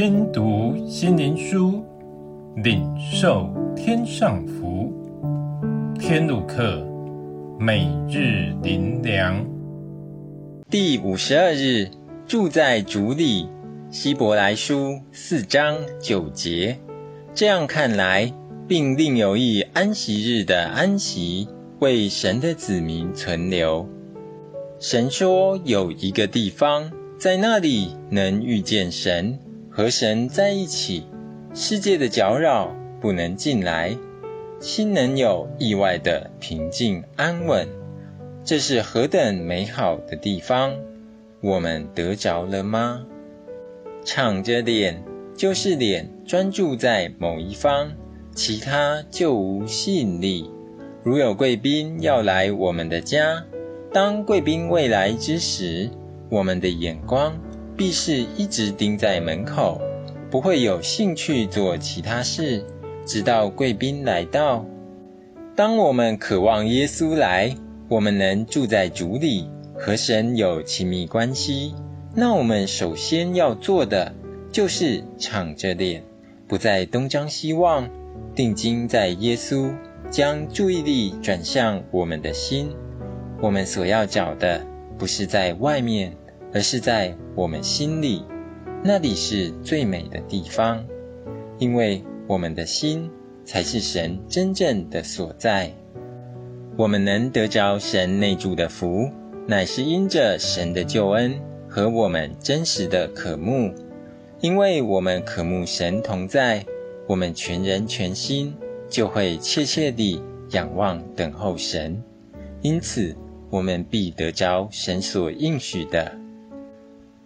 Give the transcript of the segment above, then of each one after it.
听读心灵书，领受天上福。天路客，每日灵粮。第五十二日，住在主里。希伯来书四章九节。这样看来，并另有一安息日的安息，为神的子民存留。神说有一个地方，在那里能遇见神，和神在一起，世界的搅扰不能进来，心能有意外的平静安稳。这是何等美好的地方！我们得着了吗？敞着脸，就是脸专注在某一方，其他就无吸引力。如有贵宾要来我们的家，当贵宾未来之时，我们的眼光必是一直盯在门口，不会有兴趣做其他事，直到贵宾来到。当我们渴望耶稣来，我们能住在主里，和神有亲密关系，那我们首先要做的就是敞着脸，不再东张西望，定睛在耶稣，将注意力转向我们的心。我们所要找的不是在外面，而是在我们心里，那里是最美的地方，因为我们的心才是神真正的所在。我们能得着神内住的福，乃是因着神的救恩和我们真实的渴慕，因为我们渴慕神同在，我们全人全心就会切切地仰望等候神，因此。我们必得着神所应许的。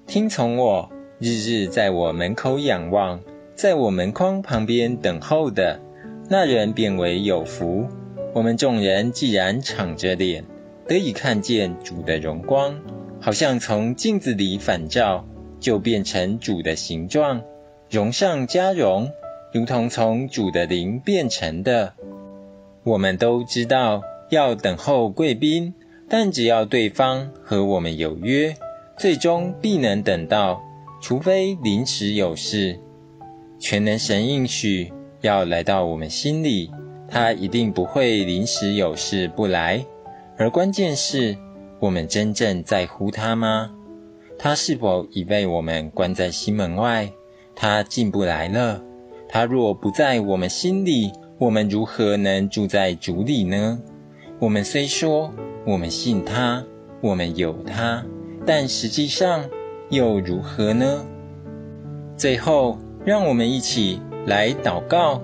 听从我，日日在我门口仰望，在我门框旁边等候的那人，便为有福。我们众人既然敞着脸，得以看见主的荣光，好像从镜子里反照，就变成主的形状，荣上加荣，如同从主的灵变成的。我们都知道要等候贵宾。但只要对方和我们有约，最终必能等到，除非临时有事。全能神应许要来到我们心里，他一定不会临时有事不来。而关键是，我们真正在乎他吗？他是否已被我们关在心门外？他进不来了。他若不在我们心里，我们如何能住在主里呢？我们虽说，我们信他，我们有他，但实际上又如何呢？最后，让我们一起来祷告：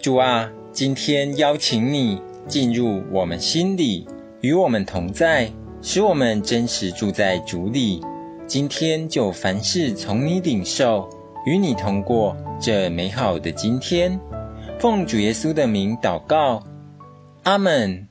主啊，今天邀请你进入我们心里，与我们同在，使我们真实住在主里。今天就凡事从你领受，与你同过这美好的今天。奉主耶稣的名祷告，阿门。